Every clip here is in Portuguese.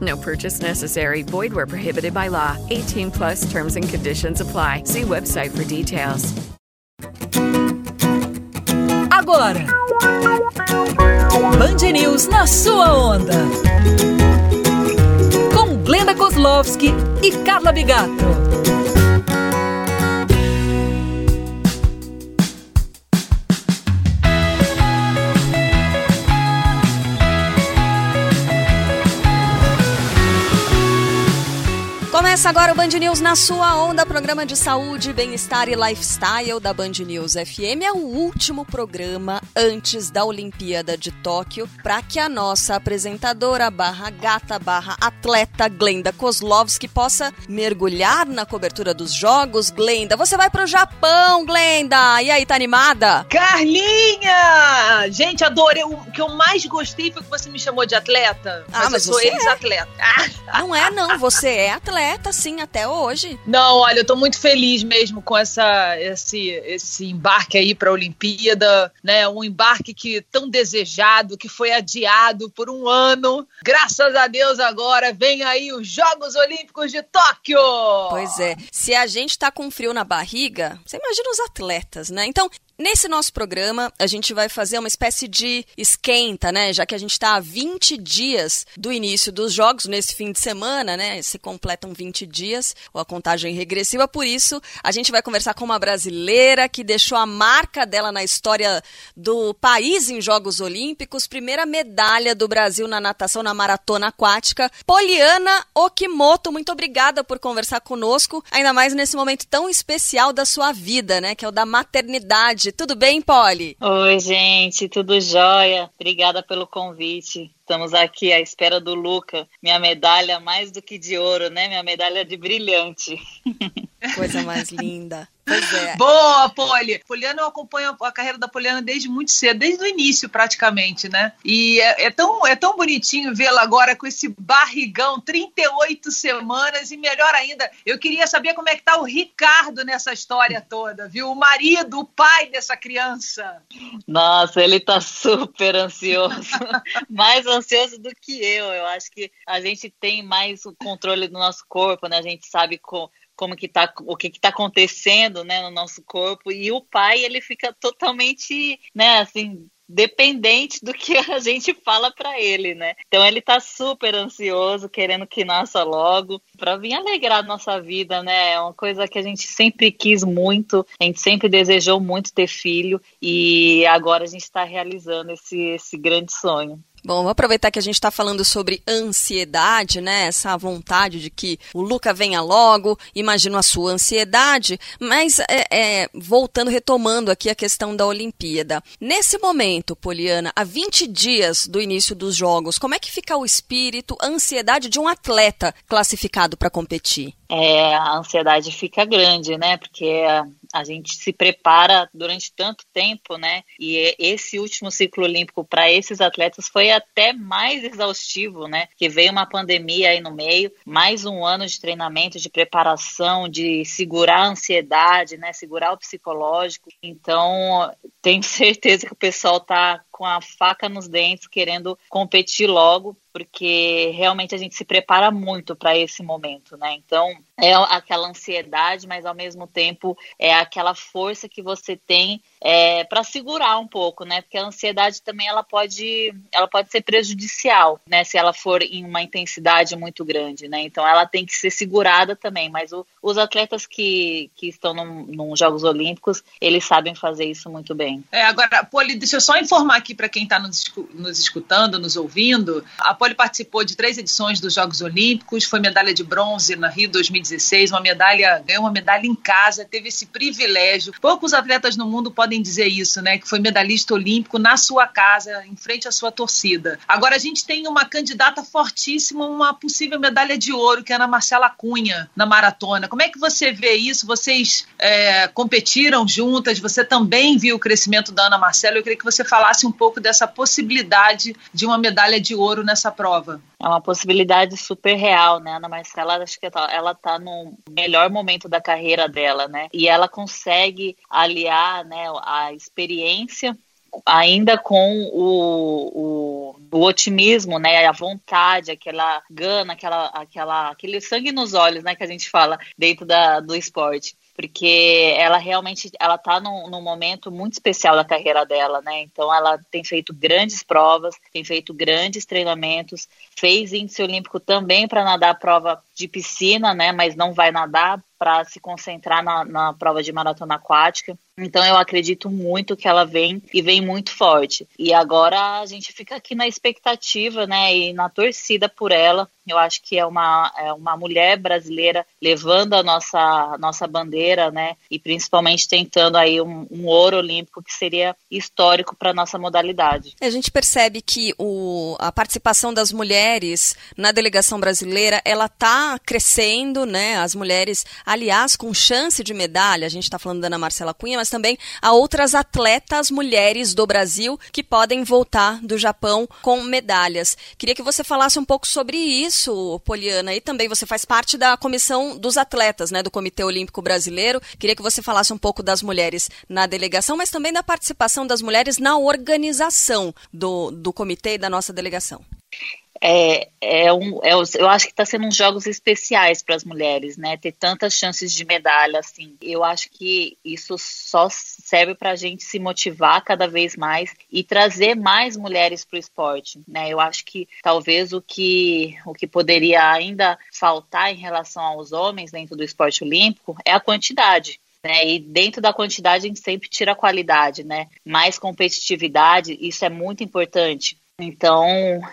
No purchase necessary. Void where prohibited by law. 18 plus terms and conditions apply. See website for details. Agora, Band News na sua onda. Com Glenda Kozlovski e Carla Bigato. Começa agora o Band News na sua onda, programa de saúde, bem-estar e lifestyle da Band News FM. É o último programa antes da Olimpíada de Tóquio, para que a nossa apresentadora barra gata barra atleta Glenda Kozlovski possa mergulhar na cobertura dos jogos. Glenda, você vai pro Japão, Glenda! E aí, tá animada? Carlinha! Gente, adorei. O que eu mais gostei foi que você me chamou de atleta. Ah, mas eu sou você ex-atleta. Não é, não. Você é atleta, sim, até hoje. Não, olha, eu tô muito feliz mesmo com essa, esse, esse embarque aí pra Olimpíada, né? Um embarque que tão desejado, que foi adiado por um ano. Graças a Deus agora vem aí os Jogos Olímpicos de Tóquio! Pois é. Se a gente tá com frio na barriga, você imagina os atletas, né? Então, Nesse nosso programa, a gente vai fazer uma espécie de esquenta, né? Já que a gente está há 20 dias do início dos jogos, nesse fim de semana, né? Se completam 20 dias, ou a contagem regressiva. Por isso, a gente vai conversar com uma brasileira que deixou a marca dela na história do país em Jogos Olímpicos. Primeira medalha do Brasil na natação na maratona aquática. Poliana Okimoto, muito obrigada por conversar conosco, ainda mais nesse momento tão especial da sua vida, né? Que é o da maternidade. Tudo bem, Polly? Oi, gente, tudo jóia? Obrigada pelo convite. Estamos aqui à espera do Luca, minha medalha mais do que de ouro, né? Minha medalha de brilhante. Coisa mais linda. Pois é. Boa, Poli! Poliana, eu acompanho a carreira da Poliana desde muito cedo, desde o início praticamente, né? E é, é tão, é tão bonitinho vê-la agora com esse barrigão, 38 semanas, e melhor ainda, eu queria saber como é que tá o Ricardo nessa história toda, viu? O marido, o pai dessa criança. Nossa, ele tá super ansioso. mais ansioso do que eu. Eu acho que a gente tem mais o controle do nosso corpo, né? A gente sabe com como que tá, o que está acontecendo, né, no nosso corpo e o pai ele fica totalmente, né, assim dependente do que a gente fala para ele, né? Então ele tá super ansioso, querendo que nasça logo, para vir alegrar nossa vida, né? É uma coisa que a gente sempre quis muito, a gente sempre desejou muito ter filho e agora a gente está realizando esse, esse grande sonho. Bom, vou aproveitar que a gente está falando sobre ansiedade, né? Essa vontade de que o Luca venha logo, imagino a sua ansiedade, mas é, é, voltando, retomando aqui a questão da Olimpíada. Nesse momento, Poliana, há 20 dias do início dos Jogos, como é que fica o espírito, a ansiedade de um atleta classificado para competir? É, a ansiedade fica grande, né? Porque a gente se prepara durante tanto tempo, né? E esse último ciclo olímpico para esses atletas foi até mais exaustivo, né? Que veio uma pandemia aí no meio, mais um ano de treinamento, de preparação, de segurar a ansiedade, né? Segurar o psicológico. Então, tenho certeza que o pessoal tá com a faca nos dentes, querendo competir logo, porque realmente a gente se prepara muito para esse momento, né? Então, é aquela ansiedade, mas ao mesmo tempo é aquela força que você tem é, para segurar um pouco, né? Porque a ansiedade também ela pode, ela pode ser prejudicial, né? Se ela for em uma intensidade muito grande, né? Então ela tem que ser segurada também. Mas o, os atletas que, que estão nos Jogos Olímpicos, eles sabem fazer isso muito bem. É, agora, Poli, deixa eu só informar aqui para quem está nos, nos escutando, nos ouvindo. A Poli participou de três edições dos Jogos Olímpicos, foi medalha de bronze na Rio 2016, uma medalha, ganhou uma medalha em casa, teve esse privilégio. Poucos atletas no mundo podem podem dizer isso, né? Que foi medalhista olímpico na sua casa, em frente à sua torcida. Agora a gente tem uma candidata fortíssima, uma possível medalha de ouro, que é a Ana Marcela Cunha, na maratona. Como é que você vê isso? Vocês é, competiram juntas, você também viu o crescimento da Ana Marcela. Eu queria que você falasse um pouco dessa possibilidade de uma medalha de ouro nessa prova. É uma possibilidade super real, né? Ana Marcela, acho que ela está no melhor momento da carreira dela, né? E ela consegue aliar, né, a experiência ainda com o, o, o, otimismo, né, a vontade, aquela gana, aquela, aquela, aquele sangue nos olhos, né, que a gente fala dentro da, do esporte porque ela realmente ela está num, num, momento muito especial da carreira dela, né? Então ela tem feito grandes provas, tem feito grandes treinamentos, fez índice olímpico também para nadar a prova de piscina, né? Mas não vai nadar para se concentrar na, na prova de maratona aquática. Então eu acredito muito que ela vem e vem muito forte. E agora a gente fica aqui na expectativa, né, e na torcida por ela. Eu acho que é uma, é uma mulher brasileira levando a nossa, nossa bandeira, né, e principalmente tentando aí um, um ouro olímpico que seria histórico para nossa modalidade. A gente percebe que o, a participação das mulheres na delegação brasileira, ela crescendo, né, as mulheres, aliás, com chance de medalha, a gente está falando da Ana Marcela Cunha, mas também a outras atletas mulheres do Brasil que podem voltar do Japão com medalhas. Queria que você falasse um pouco sobre isso, Poliana, e também você faz parte da comissão dos atletas, né, do Comitê Olímpico Brasileiro. Queria que você falasse um pouco das mulheres na delegação, mas também da participação das mulheres na organização do, do comitê e da nossa delegação é, é um, é, eu acho que está sendo uns jogos especiais para as mulheres, né? Ter tantas chances de medalha, assim. Eu acho que isso só serve para a gente se motivar cada vez mais e trazer mais mulheres para o esporte, né? Eu acho que talvez o que, o que poderia ainda faltar em relação aos homens dentro do esporte olímpico é a quantidade. Né, e dentro da quantidade a gente sempre tira a qualidade, né? Mais competitividade, isso é muito importante. Então,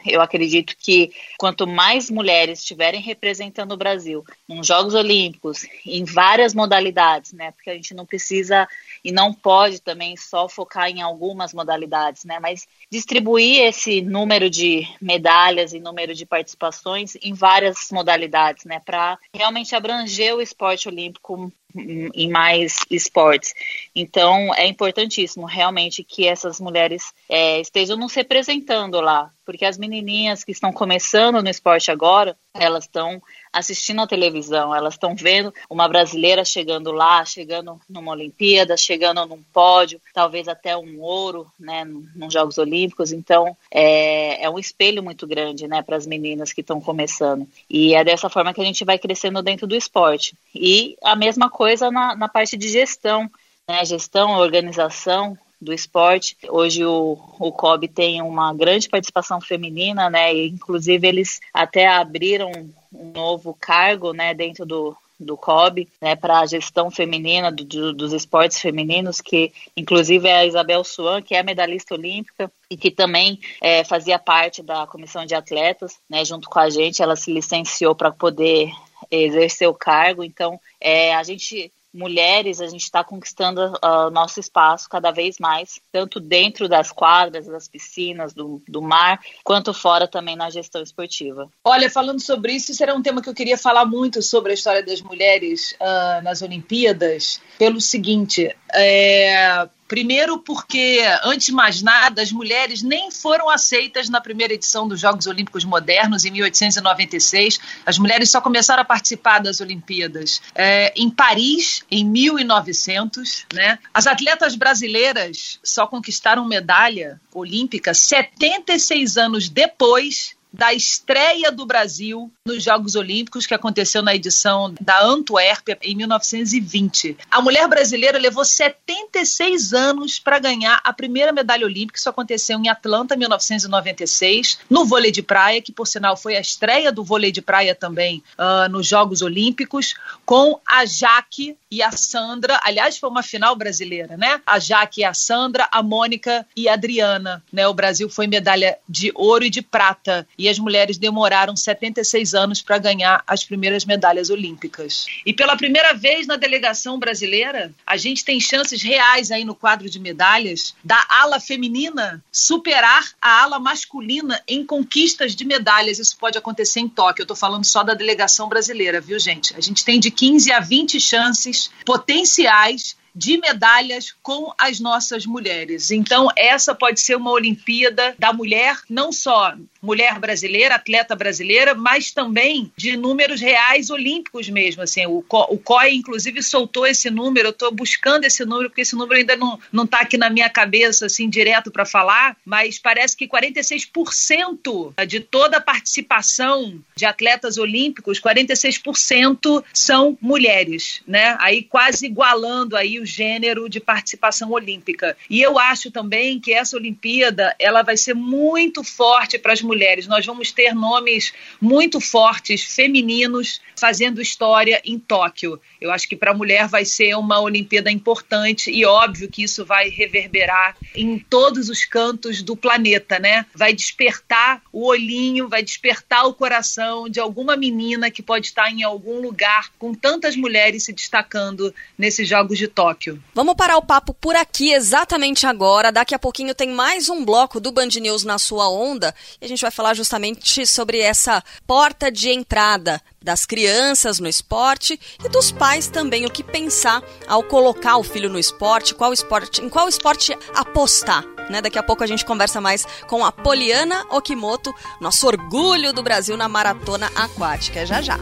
eu acredito que quanto mais mulheres estiverem representando o Brasil nos Jogos Olímpicos, em várias modalidades, né? Porque a gente não precisa e não pode também só focar em algumas modalidades, né? Mas distribuir esse número de medalhas e número de participações em várias modalidades, né? Para realmente abranger o esporte olímpico em mais esportes. Então, é importantíssimo realmente que essas mulheres é, estejam nos representando lá, porque as menininhas que estão começando no esporte agora, elas estão assistindo a televisão, elas estão vendo uma brasileira chegando lá, chegando numa Olimpíada, chegando num pódio, talvez até um ouro, né, nos Jogos Olímpicos. Então, é, é um espelho muito grande, né, para as meninas que estão começando. E é dessa forma que a gente vai crescendo dentro do esporte. E a mesma coisa na, na parte de gestão, né, gestão, organização, do esporte. Hoje o, o COB tem uma grande participação feminina, né? E, inclusive eles até abriram um novo cargo, né, dentro do, do COB, né, para a gestão feminina do, do, dos esportes femininos, que inclusive é a Isabel Suan, que é medalhista olímpica e que também é, fazia parte da comissão de atletas, né, junto com a gente, ela se licenciou para poder exercer o cargo, então é, a gente mulheres, a gente está conquistando o uh, nosso espaço cada vez mais, tanto dentro das quadras, das piscinas, do, do mar, quanto fora também na gestão esportiva. Olha, falando sobre isso, era um tema que eu queria falar muito sobre a história das mulheres uh, nas Olimpíadas, pelo seguinte, é, Primeiro, porque, antes de mais nada, as mulheres nem foram aceitas na primeira edição dos Jogos Olímpicos Modernos, em 1896. As mulheres só começaram a participar das Olimpíadas é, em Paris, em 1900. Né? As atletas brasileiras só conquistaram medalha olímpica 76 anos depois da estreia do Brasil nos Jogos Olímpicos, que aconteceu na edição da Antuérpia em 1920. A mulher brasileira levou 76 anos para ganhar a primeira medalha olímpica. Isso aconteceu em Atlanta, 1996, no vôlei de praia, que por sinal foi a estreia do vôlei de praia também uh, nos Jogos Olímpicos, com a Jaque e a Sandra. Aliás, foi uma final brasileira, né? A Jaque e a Sandra, a Mônica e a Adriana. Né? O Brasil foi medalha de ouro e de prata. E as mulheres demoraram 76 anos para ganhar as primeiras medalhas olímpicas. E pela primeira vez na delegação brasileira, a gente tem chances reais aí no quadro de medalhas da ala feminina superar a ala masculina em conquistas de medalhas. Isso pode acontecer em Tóquio. Eu estou falando só da delegação brasileira, viu, gente? A gente tem de 15 a 20 chances potenciais de medalhas com as nossas mulheres. Então, essa pode ser uma Olimpíada da mulher, não só mulher brasileira, atleta brasileira, mas também de números reais olímpicos mesmo. Assim, o, Co o COI, inclusive, soltou esse número. Eu estou buscando esse número, porque esse número ainda não está aqui na minha cabeça, assim, direto para falar, mas parece que 46% de toda a participação de atletas olímpicos, 46% são mulheres, né? Aí quase igualando aí gênero de participação olímpica. E eu acho também que essa Olimpíada ela vai ser muito forte para as mulheres. Nós vamos ter nomes muito fortes, femininos, fazendo história em Tóquio. Eu acho que para a mulher vai ser uma Olimpíada importante e óbvio que isso vai reverberar em todos os cantos do planeta, né? Vai despertar o olhinho, vai despertar o coração de alguma menina que pode estar em algum lugar com tantas mulheres se destacando nesses Jogos de Tóquio. Tóquio. Vamos parar o papo por aqui exatamente agora. Daqui a pouquinho tem mais um bloco do Band News na sua onda e a gente vai falar justamente sobre essa porta de entrada das crianças no esporte e dos pais também o que pensar ao colocar o filho no esporte, qual esporte, em qual esporte apostar. Né? Daqui a pouco a gente conversa mais com a Poliana Okimoto, nosso orgulho do Brasil na maratona aquática. Já já.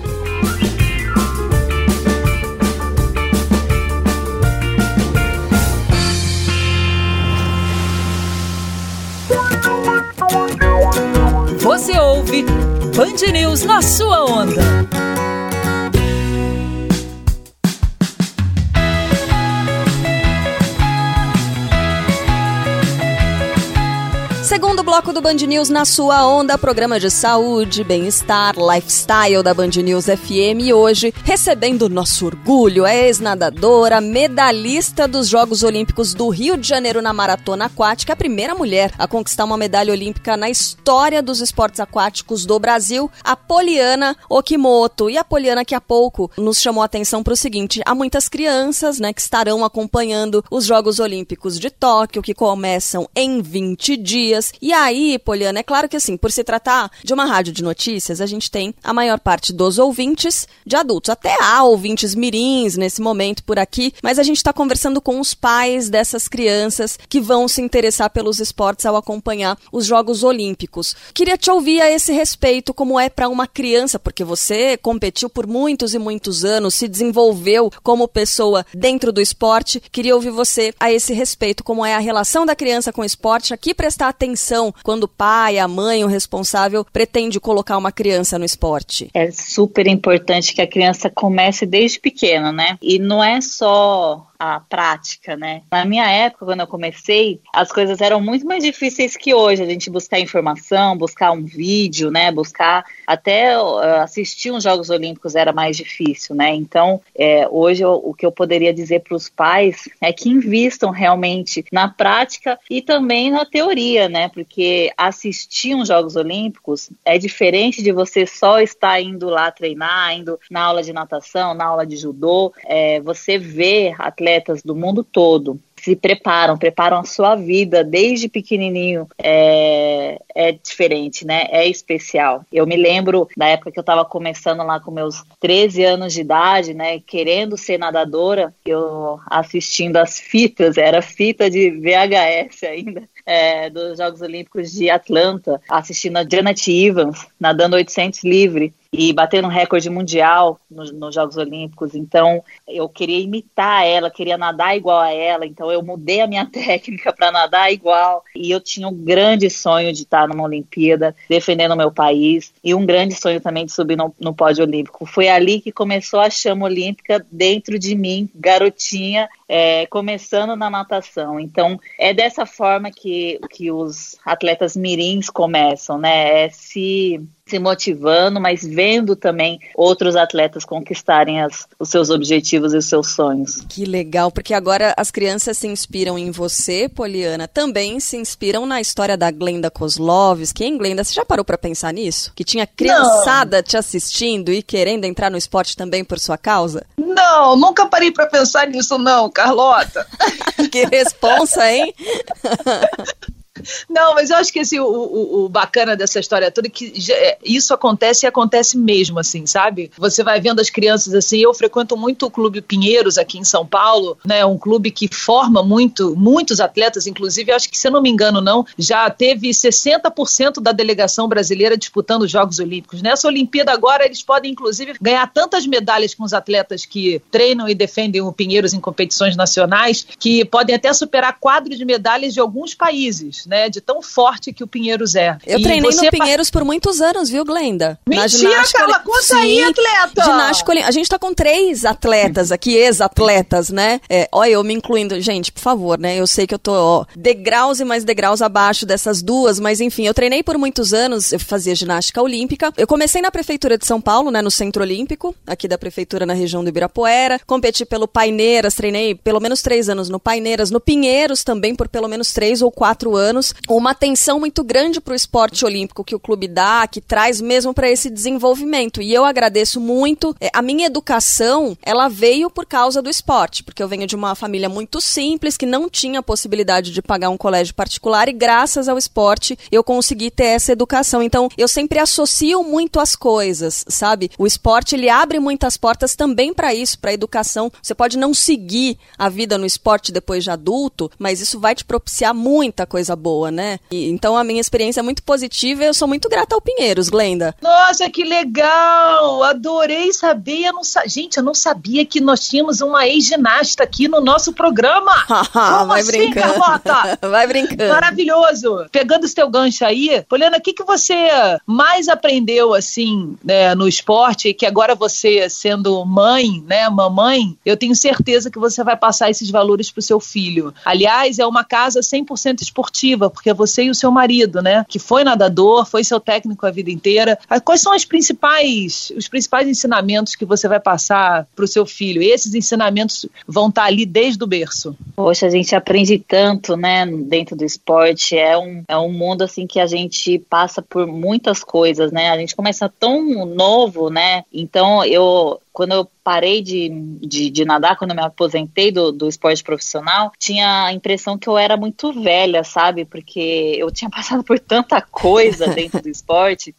Band News na sua onda. Segundo bloco do Band News na sua onda, programa de saúde, bem-estar, lifestyle da Band News FM. E hoje, recebendo nosso orgulho, a ex-nadadora, medalhista dos Jogos Olímpicos do Rio de Janeiro na maratona aquática, a primeira mulher a conquistar uma medalha olímpica na história dos esportes aquáticos do Brasil, a Poliana Okimoto. E a Poliana, que há pouco nos chamou a atenção para o seguinte: há muitas crianças né, que estarão acompanhando os Jogos Olímpicos de Tóquio, que começam em 20 dias dias. E aí, Poliana, é claro que assim, por se tratar de uma rádio de notícias, a gente tem a maior parte dos ouvintes de adultos. Até há ouvintes mirins nesse momento por aqui, mas a gente está conversando com os pais dessas crianças que vão se interessar pelos esportes ao acompanhar os Jogos Olímpicos. Queria te ouvir a esse respeito, como é para uma criança, porque você competiu por muitos e muitos anos, se desenvolveu como pessoa dentro do esporte. Queria ouvir você a esse respeito, como é a relação da criança com o esporte, aqui prestar atenção atenção quando o pai, a mãe, o responsável pretende colocar uma criança no esporte? É super importante que a criança comece desde pequeno, né? E não é só a prática, né? Na minha época, quando eu comecei, as coisas eram muito mais difíceis que hoje. A gente buscar informação, buscar um vídeo, né? Buscar até uh, assistir uns Jogos Olímpicos era mais difícil, né? Então, é, hoje eu, o que eu poderia dizer para os pais é que invistam realmente na prática e também na teoria, né? Porque assistir uns Jogos Olímpicos é diferente de você só estar indo lá treinar, indo na aula de natação, na aula de judô. É, você vê atletas atletas do mundo todo se preparam, preparam a sua vida desde pequenininho, é, é diferente, né? É especial. Eu me lembro da época que eu estava começando lá com meus 13 anos de idade, né? Querendo ser nadadora, eu assistindo as fitas, era fita de VHS ainda. É, dos Jogos Olímpicos de Atlanta, assistindo a Janet Evans nadando 800 livre e batendo um recorde mundial nos, nos Jogos Olímpicos. Então, eu queria imitar ela, queria nadar igual a ela. Então, eu mudei a minha técnica para nadar igual. E eu tinha um grande sonho de estar numa Olimpíada, defendendo o meu país, e um grande sonho também de subir no, no pódio olímpico. Foi ali que começou a chama olímpica dentro de mim, garotinha, é, começando na natação. Então, é dessa forma que, que os atletas mirins começam, né? É se se motivando, mas vendo também outros atletas conquistarem as, os seus objetivos e os seus sonhos. Que legal, porque agora as crianças se inspiram em você, Poliana, também se inspiram na história da Glenda Kozlovski. Hein, Glenda, você já parou para pensar nisso? Que tinha criançada Não. te assistindo e querendo entrar no esporte também por sua causa? Não, nunca parei para pensar nisso não, Carlota. que responsa, hein? Não, mas eu acho que esse, o, o, o bacana dessa história toda é que é, isso acontece e acontece mesmo, assim, sabe? Você vai vendo as crianças assim. Eu frequento muito o Clube Pinheiros aqui em São Paulo, né? Um clube que forma muito, muitos atletas, inclusive, acho que, se eu não me engano, não, já teve 60% da delegação brasileira disputando os Jogos Olímpicos. Nessa Olimpíada agora, eles podem, inclusive, ganhar tantas medalhas com os atletas que treinam e defendem o Pinheiros em competições nacionais, que podem até superar quadro de medalhas de alguns países, né? Né? De tão forte que o Pinheiros é. Eu e treinei no Pinheiros por muitos anos, viu, Glenda? Mentira, Na ginástica, conta sim, aí, atleta! Ginástica, a gente tá com três atletas aqui, ex-atletas, né? É, olha, eu me incluindo. Gente, por favor, né? Eu sei que eu tô ó, degraus e mais degraus abaixo dessas duas, mas enfim, eu treinei por muitos anos, eu fazia ginástica olímpica. Eu comecei na Prefeitura de São Paulo, né? No Centro Olímpico, aqui da Prefeitura na região do Ibirapuera. Competi pelo Paineiras, treinei pelo menos três anos no Paineiras, no Pinheiros também por pelo menos três ou quatro anos anos, uma atenção muito grande para o esporte olímpico que o clube dá, que traz mesmo para esse desenvolvimento. E eu agradeço muito. É, a minha educação, ela veio por causa do esporte, porque eu venho de uma família muito simples, que não tinha possibilidade de pagar um colégio particular, e graças ao esporte eu consegui ter essa educação. Então, eu sempre associo muito as coisas, sabe? O esporte, ele abre muitas portas também para isso, para educação. Você pode não seguir a vida no esporte depois de adulto, mas isso vai te propiciar muita coisa boa boa, né? E, então a minha experiência é muito positiva e eu sou muito grata ao Pinheiros, Glenda. Nossa, que legal! Adorei saber. Eu sa... Gente, eu não sabia que nós tínhamos uma ex-ginasta aqui no nosso programa. Como Vai assim, brincando. Carlota? Vai brincando. Maravilhoso. Pegando esse teu gancho aí, Poliana, o que, que você mais aprendeu, assim, né, no esporte, que agora você, sendo mãe, né, mamãe, eu tenho certeza que você vai passar esses valores pro seu filho. Aliás, é uma casa 100% esportiva, porque é você e o seu marido, né? Que foi nadador, foi seu técnico a vida inteira. Ah, quais são as principais, os principais ensinamentos que você vai passar para o seu filho? Esses ensinamentos vão estar tá ali desde o berço. Poxa, a gente aprende tanto, né, dentro do esporte. É um, é um mundo assim que a gente passa por muitas coisas, né? A gente começa tão novo, né? Então eu quando eu parei de, de, de, nadar, quando eu me aposentei do, do esporte profissional, tinha a impressão que eu era muito velha, sabe? Porque eu tinha passado por tanta coisa dentro do esporte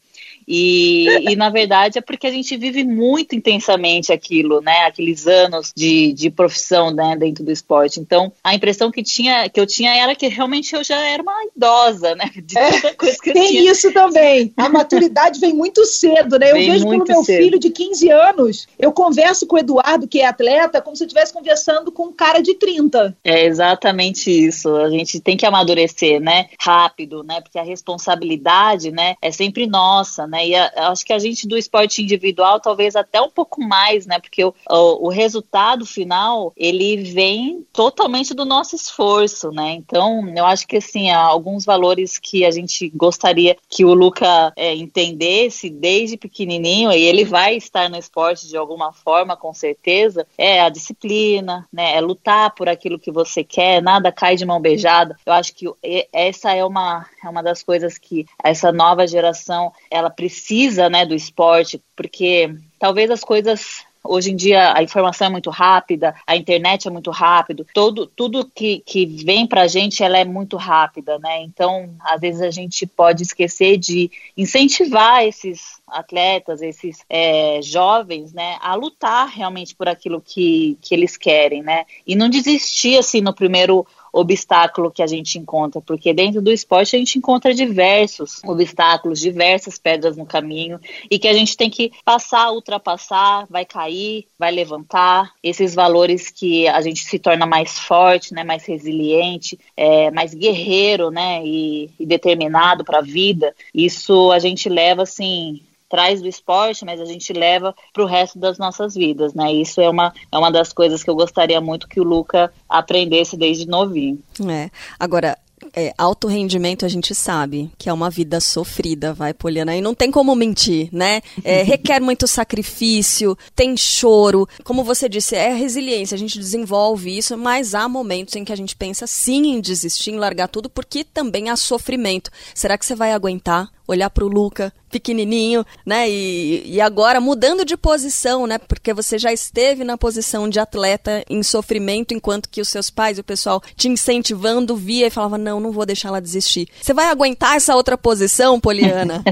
e, e, na verdade é porque a gente vive muito intensamente aquilo, né? Aqueles anos de, de profissão né, dentro do esporte. Então, a impressão que, tinha, que eu tinha era que realmente eu já era uma idosa, né? É, coisa que eu tem tinha. isso também. A maturidade vem muito cedo, né? Eu vem vejo pelo meu cedo. filho de 15 anos, eu converso com o Eduardo, que é atleta, como se eu estivesse conversando com um cara de 30. É exatamente isso. A gente tem que amadurecer, né? Rápido, né? Porque a responsabilidade, né, é sempre nossa, né? Né? E a, acho que a gente do esporte individual talvez até um pouco mais, né? Porque o, o, o, resultado final ele vem totalmente do nosso esforço, né? Então eu acho que assim há alguns valores que a gente gostaria que o Luca é, entendesse desde pequenininho e ele vai estar no esporte de alguma forma, com certeza, é a disciplina, né? É lutar por aquilo que você quer, nada cai de mão beijada. Eu acho que essa é uma é uma das coisas que essa nova geração ela precisa né, do esporte, porque talvez as coisas Hoje em dia a informação é muito rápida, a internet é muito rápido, todo, tudo que, que vem para a gente ela é muito rápida, né? Então, às vezes a gente pode esquecer de incentivar esses atletas, esses é, jovens, né, a lutar realmente por aquilo que, que eles querem, né? E não desistir assim no primeiro obstáculo que a gente encontra, porque dentro do esporte a gente encontra diversos obstáculos, diversas pedras no caminho e que a gente tem que passar, ultrapassar, vai cair, vai levantar. Esses valores que a gente se torna mais forte, né, mais resiliente, é, mais guerreiro, né, e, e determinado para a vida. Isso a gente leva assim traz do esporte, mas a gente leva para o resto das nossas vidas, né? Isso é uma, é uma das coisas que eu gostaria muito que o Luca aprendesse desde novinho. É. Agora, é, alto rendimento a gente sabe que é uma vida sofrida, vai, Poliana, e não tem como mentir, né? É, requer muito sacrifício, tem choro, como você disse, é resiliência, a gente desenvolve isso, mas há momentos em que a gente pensa sim em desistir, em largar tudo, porque também há sofrimento. Será que você vai aguentar? Olhar para o Luca pequenininho, né? E, e agora mudando de posição, né? Porque você já esteve na posição de atleta em sofrimento, enquanto que os seus pais e o pessoal te incentivando via e falava não, não vou deixar ela desistir. Você vai aguentar essa outra posição, Poliana?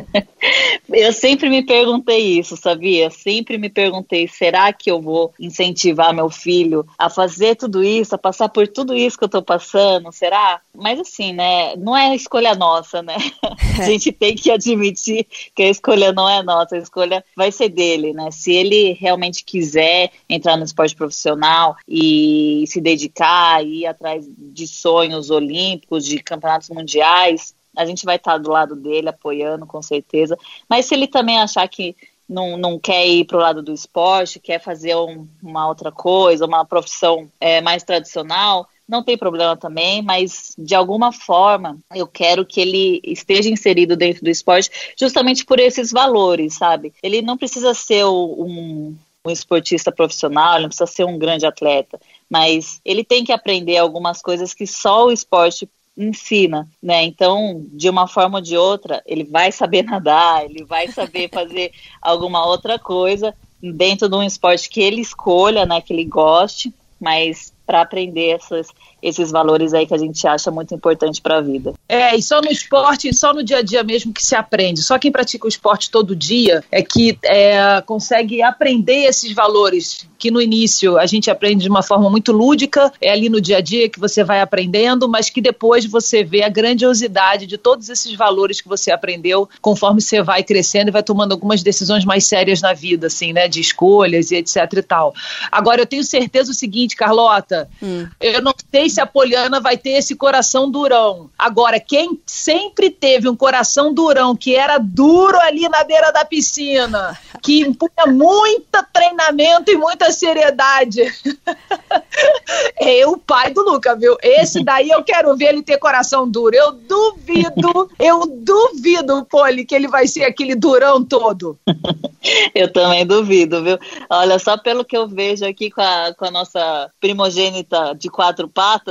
eu sempre me perguntei isso, sabia? Sempre me perguntei, será que eu vou incentivar meu filho a fazer tudo isso, a passar por tudo isso que eu tô passando? Será? Mas assim, né? Não é escolha nossa, né? A gente tem que admitir que a escolha não é nossa, a escolha vai ser dele, né? Se ele realmente quiser entrar no esporte profissional e se dedicar, ir atrás de sonhos olímpicos, de campeonatos mundiais, a gente vai estar do lado dele, apoiando, com certeza. Mas se ele também achar que não, não quer ir para o lado do esporte, quer fazer um, uma outra coisa, uma profissão é, mais tradicional, não tem problema também, mas de alguma forma eu quero que ele esteja inserido dentro do esporte justamente por esses valores, sabe? Ele não precisa ser um, um esportista profissional, ele não precisa ser um grande atleta, mas ele tem que aprender algumas coisas que só o esporte ensina, né? Então, de uma forma ou de outra, ele vai saber nadar, ele vai saber fazer alguma outra coisa dentro de um esporte que ele escolha, né, que ele goste, mas para aprender essas, esses valores aí que a gente acha muito importante para a vida. É, e só no esporte, só no dia a dia mesmo que se aprende. Só quem pratica o esporte todo dia é que é, consegue aprender esses valores que no início a gente aprende de uma forma muito lúdica, é ali no dia a dia que você vai aprendendo, mas que depois você vê a grandiosidade de todos esses valores que você aprendeu conforme você vai crescendo e vai tomando algumas decisões mais sérias na vida, assim, né, de escolhas e etc e tal. Agora, eu tenho certeza o seguinte, Carlota, hum. eu não sei se a Poliana vai ter esse coração durão. Agora, quem sempre teve um coração durão, que era duro ali na beira da piscina, que impunha muito treinamento e muita seriedade, é o pai do Luca, viu? Esse daí eu quero ver ele ter coração duro. Eu duvido, eu duvido, Poli, que ele vai ser aquele durão todo. Eu também duvido, viu? Olha, só pelo que eu vejo aqui com a, com a nossa primogênita de quatro patas,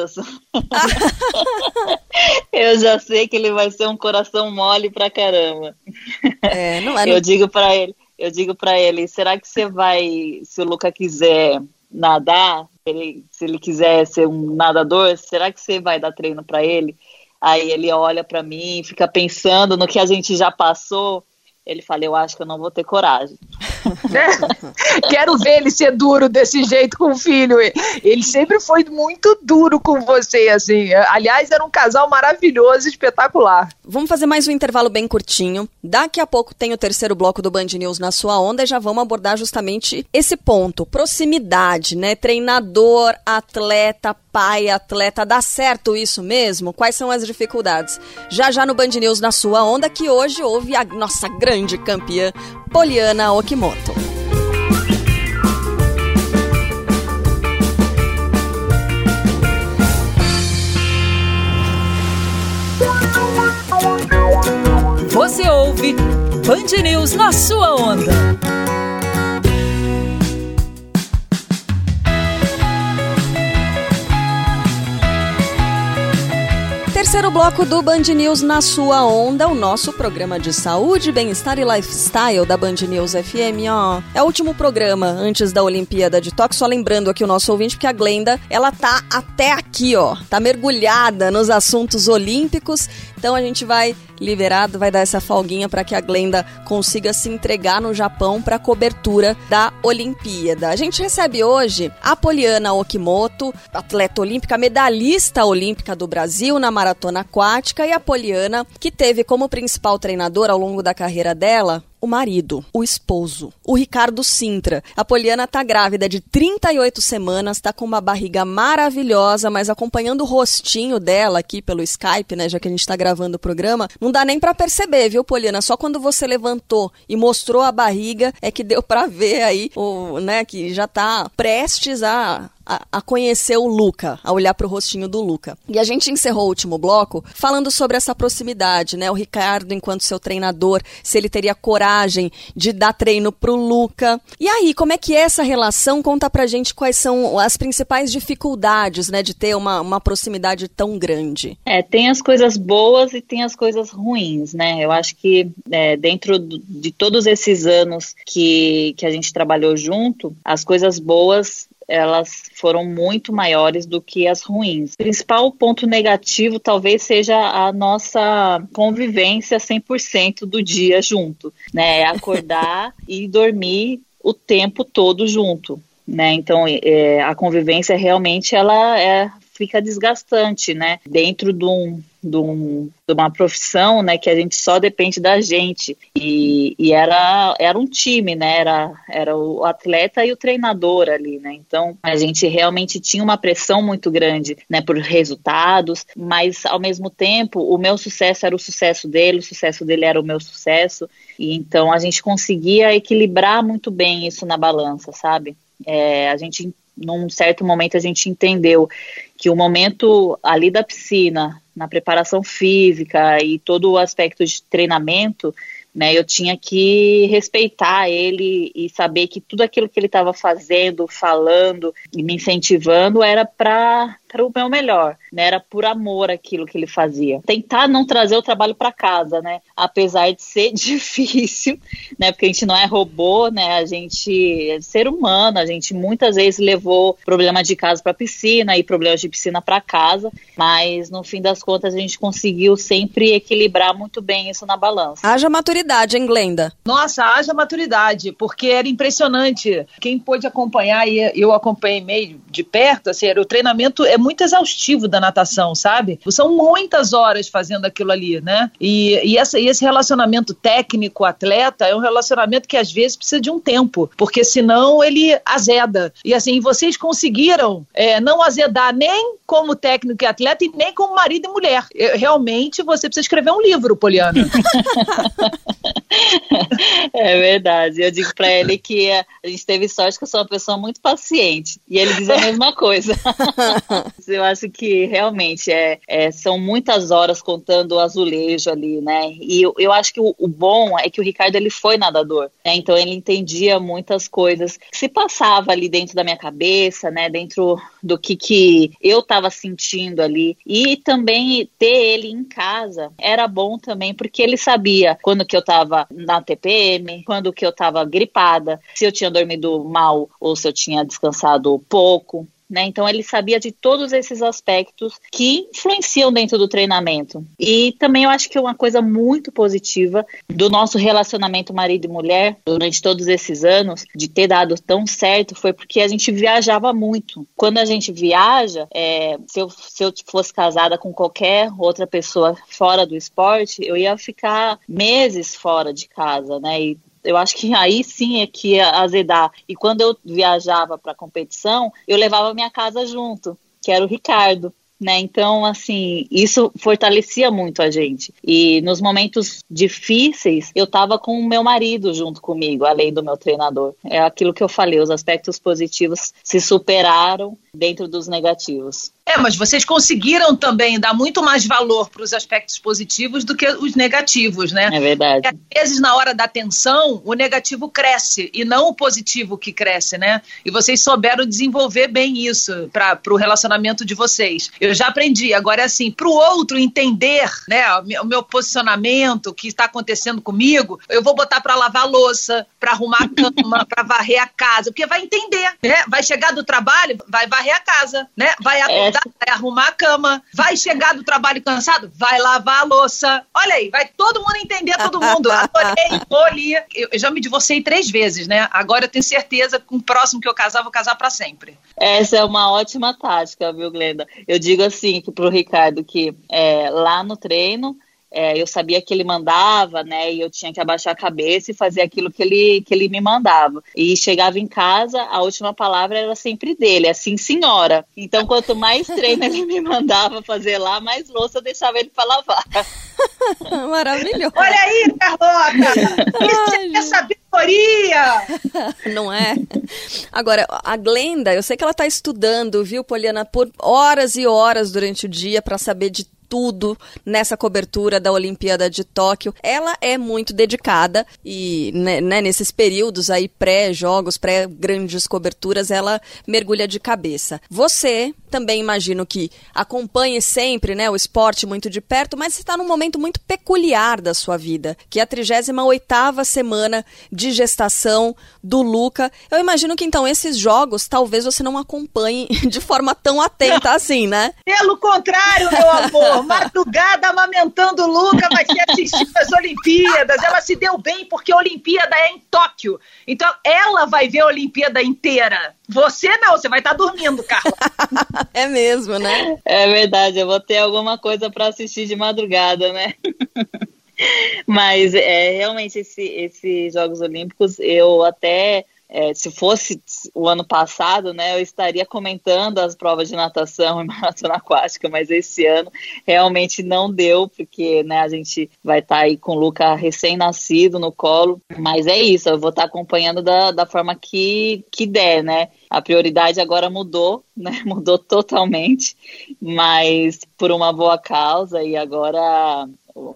eu já sei que ele vai ser um coração mole pra caramba. É, não é. Eu digo para ele, eu digo para ele, será que você vai, se o Luca quiser nadar, ele, se ele quiser ser um nadador, será que você vai dar treino para ele? Aí ele olha para mim, fica pensando no que a gente já passou ele fala, eu acho que eu não vou ter coragem. É. Quero ver ele ser duro desse jeito com o filho. Ele sempre foi muito duro com você, assim. Aliás, era um casal maravilhoso, espetacular. Vamos fazer mais um intervalo bem curtinho. Daqui a pouco tem o terceiro bloco do Band News na sua onda e já vamos abordar justamente esse ponto, proximidade, né? Treinador, atleta, pai, atleta, dá certo isso mesmo? Quais são as dificuldades? Já já no Band News na sua onda que hoje houve a nossa grande campeã Poliana Okimoto. Você ouve Band News na sua onda. Terceiro bloco do Band News na sua onda, o nosso programa de saúde, bem-estar e lifestyle da Band News FM, ó. É o último programa antes da Olimpíada de Tóquio, só lembrando aqui o nosso ouvinte que a Glenda, ela tá até aqui, ó, tá mergulhada nos assuntos olímpicos. Então a gente vai liberado, vai dar essa folguinha para que a Glenda consiga se entregar no Japão para cobertura da Olimpíada. A gente recebe hoje a Poliana Okimoto, atleta olímpica, medalhista olímpica do Brasil na maratona aquática, e a Poliana, que teve como principal treinador ao longo da carreira dela o marido, o esposo, o Ricardo Sintra. A Poliana tá grávida de 38 semanas, tá com uma barriga maravilhosa, mas acompanhando o rostinho dela aqui pelo Skype, né, já que a gente tá gravando o programa, não dá nem para perceber, viu, Poliana? Só quando você levantou e mostrou a barriga é que deu para ver aí, o, né, que já tá prestes a a, conhecer o Luca, a olhar para o rostinho do Luca. E a gente encerrou o último bloco falando sobre essa proximidade, né? O Ricardo, enquanto seu treinador, se ele teria coragem de dar treino pro Luca. E aí, como é que é essa relação? Conta pra gente quais são as principais dificuldades, né, de ter uma, uma proximidade tão grande. É, tem as coisas boas e tem as coisas ruins, né? Eu acho que é, dentro de todos esses anos que, que a gente trabalhou junto, as coisas boas elas foram muito maiores do que as ruins. O principal ponto negativo talvez seja a nossa convivência 100% do dia junto, né? Acordar e dormir o tempo todo junto. Né? Então, é, a convivência realmente ela é, fica desgastante, né? Dentro de um, de, um, de, uma profissão, né, que a gente só depende da gente. E, e, era, era um time, né, era, era o atleta e o treinador ali, né, então a gente realmente tinha uma pressão muito grande, né, por resultados, mas ao mesmo tempo o meu sucesso era o sucesso dele, o sucesso dele era o meu sucesso, e então a gente conseguia equilibrar muito bem isso na balança, sabe? É, a gente num certo momento a gente entendeu que o momento ali da piscina, na preparação física e todo o aspecto de treinamento, né, eu tinha que respeitar ele e saber que tudo aquilo que ele estava fazendo, falando e me incentivando era para para o meu melhor, né? Era por amor aquilo que ele fazia. Tentar não trazer o trabalho para casa, né? Apesar de ser difícil, né? Porque a gente não é robô, né? A gente é ser humano, a gente muitas vezes levou problema de casa para piscina e problemas de piscina para casa, mas no fim das contas a gente conseguiu sempre equilibrar muito bem isso na balança. Haja maturidade, hein, Glenda? Nossa, haja maturidade, porque era impressionante. Quem pôde acompanhar, e eu acompanhei meio de perto, assim, era o treinamento é muito exaustivo da natação, sabe? São muitas horas fazendo aquilo ali, né? E, e, essa, e esse relacionamento técnico-atleta é um relacionamento que às vezes precisa de um tempo, porque senão ele azeda. E assim, vocês conseguiram é, não azedar nem como técnico e atleta e nem como marido e mulher. Eu, realmente você precisa escrever um livro, Poliana. é verdade. Eu digo para ele que a gente teve sorte que eu sou uma pessoa muito paciente. E ele diz a mesma coisa. Eu acho que realmente é, é, são muitas horas contando o azulejo ali, né? E eu, eu acho que o, o, bom é que o Ricardo ele foi nadador, né? Então ele entendia muitas coisas que se passava ali dentro da minha cabeça, né? Dentro do que, que eu estava sentindo ali. E também ter ele em casa era bom também, porque ele sabia quando que eu estava na TPM, quando que eu estava gripada, se eu tinha dormido mal ou se eu tinha descansado pouco. Né? Então ele sabia de todos esses aspectos que influenciam dentro do treinamento. E também eu acho que uma coisa muito positiva do nosso relacionamento marido e mulher durante todos esses anos de ter dado tão certo foi porque a gente viajava muito. Quando a gente viaja, é, se, eu, se eu fosse casada com qualquer outra pessoa fora do esporte, eu ia ficar meses fora de casa, né? E eu acho que aí sim é que ia azedar. E quando eu viajava para competição, eu levava minha casa junto, que era o Ricardo. Né? Então, assim, isso fortalecia muito a gente. E nos momentos difíceis, eu estava com o meu marido junto comigo, além do meu treinador. É aquilo que eu falei, os aspectos positivos se superaram dentro dos negativos. É, mas vocês conseguiram também dar muito mais valor para os aspectos positivos do que os negativos, né? É verdade. às vezes, na hora da tensão, o negativo cresce e não o positivo que cresce, né? E vocês souberam desenvolver bem isso para o relacionamento de vocês. Eu já aprendi. Agora, é assim, para o outro entender né, o meu posicionamento, o que está acontecendo comigo, eu vou botar para lavar louça, para arrumar a cama, para varrer a casa, porque vai entender, né? Vai chegar do trabalho, vai varrer varrer a casa, né? Vai acordar, vai arrumar a cama, vai chegar do trabalho cansado, vai lavar a louça. Olha aí, vai todo mundo entender todo mundo. Adorei, Poli. Eu, eu já me divorciei três vezes, né? Agora eu tenho certeza que com o próximo que eu casar, vou casar para sempre. Essa é uma ótima tática, viu, Glenda? Eu digo assim pro Ricardo que é, lá no treino é, eu sabia que ele mandava, né? E eu tinha que abaixar a cabeça e fazer aquilo que ele, que ele me mandava. E chegava em casa, a última palavra era sempre dele, assim, senhora. Então, quanto mais treino ele me mandava fazer lá, mais louça eu deixava ele para lavar. Maravilhoso. Olha aí, Carlota! Isso é sabedoria! Não é? Agora, a Glenda, eu sei que ela está estudando, viu, Poliana, por horas e horas durante o dia para saber de tudo nessa cobertura da Olimpíada de Tóquio. Ela é muito dedicada e né, né, nesses períodos aí pré-jogos, pré-grandes coberturas, ela mergulha de cabeça. Você também imagino que acompanhe sempre né, o esporte muito de perto, mas está num momento muito peculiar da sua vida, que é a 38ª semana de gestação do Luca. Eu imagino que então esses jogos talvez você não acompanhe de forma tão atenta assim, né? Pelo contrário, meu amor, madrugada amamentando o Luca vai ser assistindo as Olimpíadas. Ela se deu bem porque a Olimpíada é em Tóquio. Então ela vai ver a Olimpíada inteira. Você não, você vai estar tá dormindo, Carla. é mesmo, né? É verdade, eu vou ter alguma coisa para assistir de madrugada, né? Mas é, realmente esses esse Jogos Olímpicos eu até é, se fosse o ano passado, né, eu estaria comentando as provas de natação e maratona aquática, mas esse ano realmente não deu, porque né, a gente vai estar tá aí com o Luca recém-nascido no colo, mas é isso, eu vou estar tá acompanhando da, da forma que, que der, né. A prioridade agora mudou, né, mudou totalmente, mas por uma boa causa e agora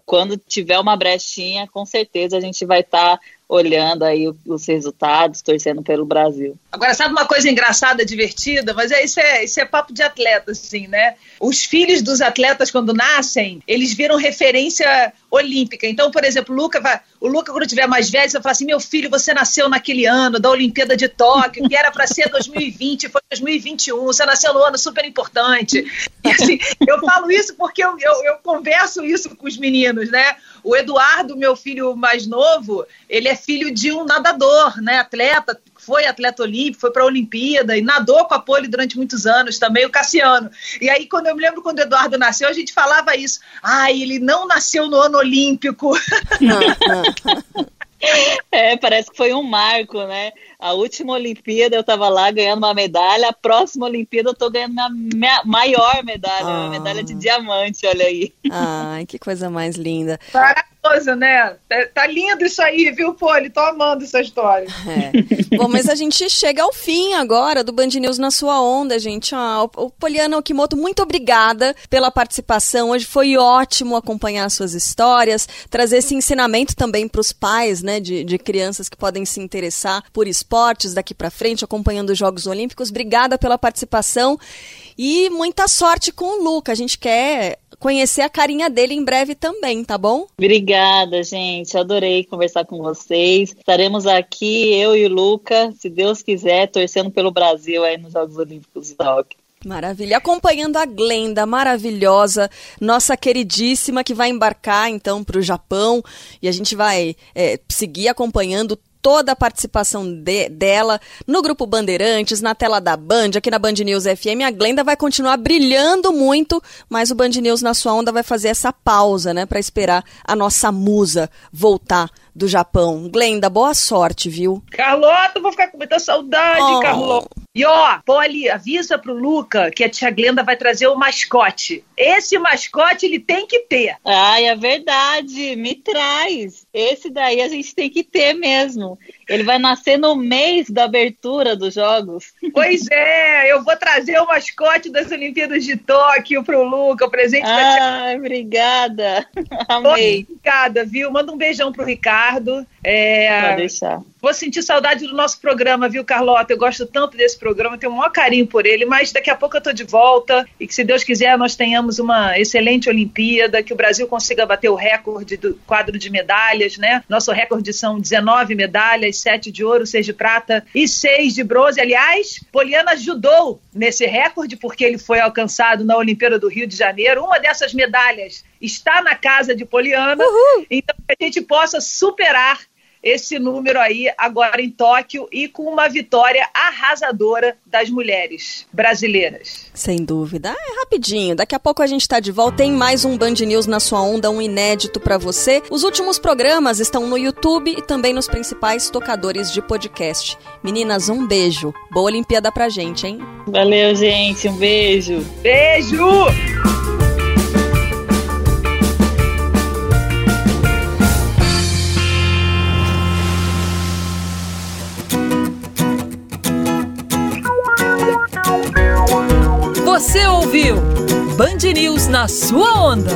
quando tiver uma brechinha, com certeza a gente vai estar tá olhando aí os resultados, torcendo pelo Brasil. Agora, sabe uma coisa engraçada, divertida? Mas é, isso, é, isso é papo de atleta, assim, né? Os filhos dos atletas, quando nascem, eles viram referência olímpica. Então, por exemplo, o Luca vai, o Luca, quando tiver mais velho, vai falar assim: meu filho, você nasceu naquele ano da Olimpíada de Tóquio, que era para ser 2020, foi 2021, você nasceu no ano super importante. E assim, eu falo isso porque eu, eu, eu converso isso com os meninos, né? O Eduardo, meu filho mais novo, ele é filho de um nadador, né? Atleta, foi atleta olímpico, foi para a Olimpíada e nadou com a pole durante muitos anos também, o Cassiano. E aí, quando eu me lembro quando o Eduardo nasceu, a gente falava isso. Ah, ele não nasceu no ano olímpico. É, parece que foi um marco, né? A última Olimpíada eu estava lá ganhando uma medalha, a próxima Olimpíada eu estou ganhando minha, maior medalha, ah. uma medalha de diamante, olha aí. Ai, que coisa mais linda. Maravilhoso, né? Tá, tá lindo isso aí, viu, Poli? Tô amando essa história. É. Bom, mas a gente chega ao fim agora do Band News na sua onda, gente. Ah, o, Poliana Okimoto, muito obrigada pela participação. Hoje foi ótimo acompanhar suas histórias, trazer esse ensinamento também para os pais, né, de, de crianças que podem se interessar por esportes daqui para frente, acompanhando os Jogos Olímpicos. Obrigada pela participação e muita sorte com o Luca. A gente quer conhecer a carinha dele em breve também, tá bom? Obrigada, gente. Adorei conversar com vocês. Estaremos aqui, eu e o Luca, se Deus quiser, torcendo pelo Brasil aí nos Jogos Olímpicos de Tóquio. Maravilha. Acompanhando a Glenda, maravilhosa, nossa queridíssima, que vai embarcar então para o Japão e a gente vai é, seguir acompanhando toda a participação de, dela no Grupo Bandeirantes, na tela da Band, aqui na Band News FM. A Glenda vai continuar brilhando muito, mas o Band News na sua onda vai fazer essa pausa, né, para esperar a nossa musa voltar do Japão. Glenda, boa sorte, viu? Carlota, vou ficar com muita saudade, oh. Carlota. E ó, Polly, avisa pro Luca que a tia Glenda vai trazer o mascote. Esse mascote ele tem que ter. Ai, é verdade. Me traz. Esse daí a gente tem que ter mesmo. Ele vai nascer no mês da abertura dos jogos. Pois é, eu vou trazer o mascote das Olimpíadas de Tóquio pro Luca, o presente Ai, da tia. obrigada. Amei. Obrigada, viu? Manda um beijão pro Ricardo. É, Pode deixar. Vou sentir saudade do nosso programa, viu, Carlota? Eu gosto tanto desse programa, tenho o maior carinho por ele, mas daqui a pouco eu tô de volta e que, se Deus quiser, nós tenhamos uma excelente Olimpíada, que o Brasil consiga bater o recorde do quadro de medalhas, né? Nosso recorde são 19 medalhas, 7 de ouro, 6 de prata e 6 de bronze. Aliás, Poliana ajudou nesse recorde, porque ele foi alcançado na Olimpíada do Rio de Janeiro. Uma dessas medalhas está na casa de Poliana, Uhul. então que a gente possa superar esse número aí agora em Tóquio e com uma vitória arrasadora das mulheres brasileiras. Sem dúvida. É rapidinho. Daqui a pouco a gente tá de volta. Tem mais um Band News na sua onda, um inédito para você. Os últimos programas estão no YouTube e também nos principais tocadores de podcast. Meninas, um beijo. Boa Olimpíada pra gente, hein? Valeu, gente. Um beijo. Beijo! Band News na sua onda.